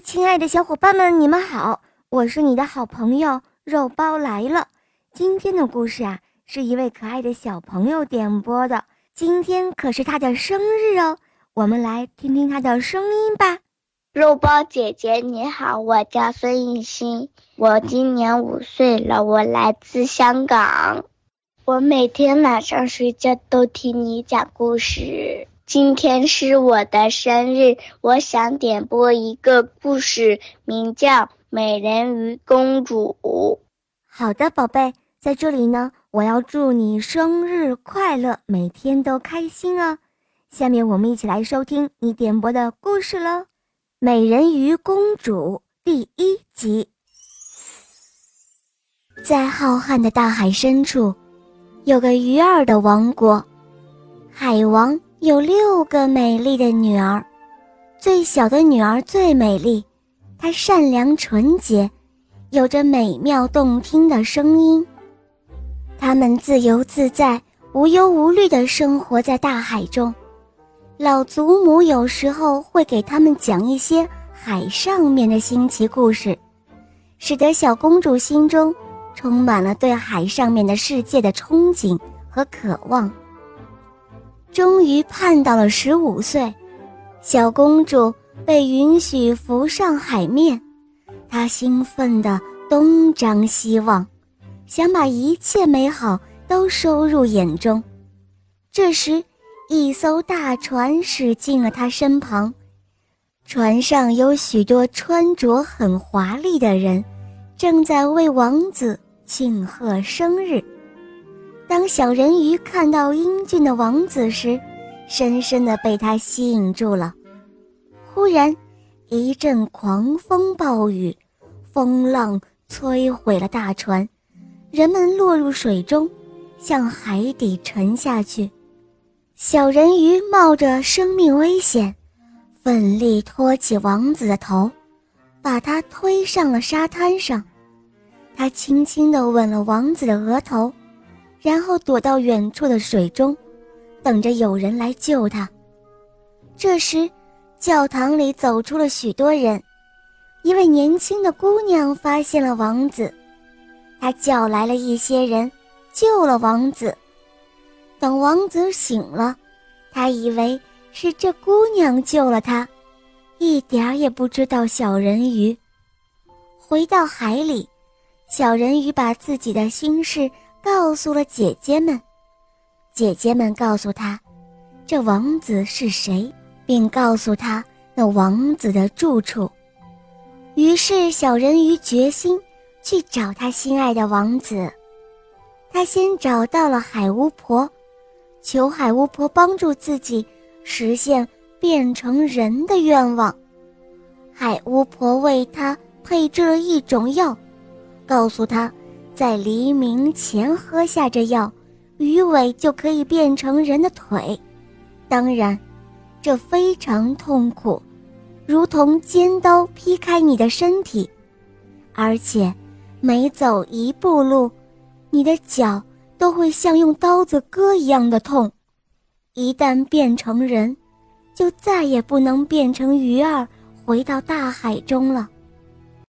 亲爱的小伙伴们，你们好！我是你的好朋友肉包来了。今天的故事啊，是一位可爱的小朋友点播的。今天可是他的生日哦，我们来听听他的声音吧。肉包姐姐你好，我叫孙艺兴，我今年五岁了，我来自香港。我每天晚上睡觉都听你讲故事。今天是我的生日，我想点播一个故事，名叫《美人鱼公主》。好的，宝贝，在这里呢，我要祝你生日快乐，每天都开心哦。下面我们一起来收听你点播的故事喽，《美人鱼公主》第一集。在浩瀚的大海深处，有个鱼儿的王国，海王。有六个美丽的女儿，最小的女儿最美丽，她善良纯洁，有着美妙动听的声音。她们自由自在、无忧无虑地生活在大海中。老祖母有时候会给他们讲一些海上面的新奇故事，使得小公主心中充满了对海上面的世界的憧憬和渴望。终于盼到了十五岁，小公主被允许浮上海面，她兴奋地东张西望，想把一切美好都收入眼中。这时，一艘大船驶进了她身旁，船上有许多穿着很华丽的人，正在为王子庆贺生日。当小人鱼看到英俊的王子时，深深地被他吸引住了。忽然，一阵狂风暴雨，风浪摧毁了大船，人们落入水中，向海底沉下去。小人鱼冒着生命危险，奋力托起王子的头，把他推上了沙滩上。他轻轻地吻了王子的额头。然后躲到远处的水中，等着有人来救他。这时，教堂里走出了许多人。一位年轻的姑娘发现了王子，她叫来了一些人，救了王子。等王子醒了，他以为是这姑娘救了他，一点儿也不知道小人鱼。回到海里，小人鱼把自己的心事。告诉了姐姐们，姐姐们告诉他，这王子是谁，并告诉他那王子的住处。于是小人鱼决心去找他心爱的王子。他先找到了海巫婆，求海巫婆帮助自己实现变成人的愿望。海巫婆为他配制了一种药，告诉他。在黎明前喝下这药，鱼尾就可以变成人的腿。当然，这非常痛苦，如同尖刀劈开你的身体，而且每走一步路，你的脚都会像用刀子割一样的痛。一旦变成人，就再也不能变成鱼儿回到大海中了。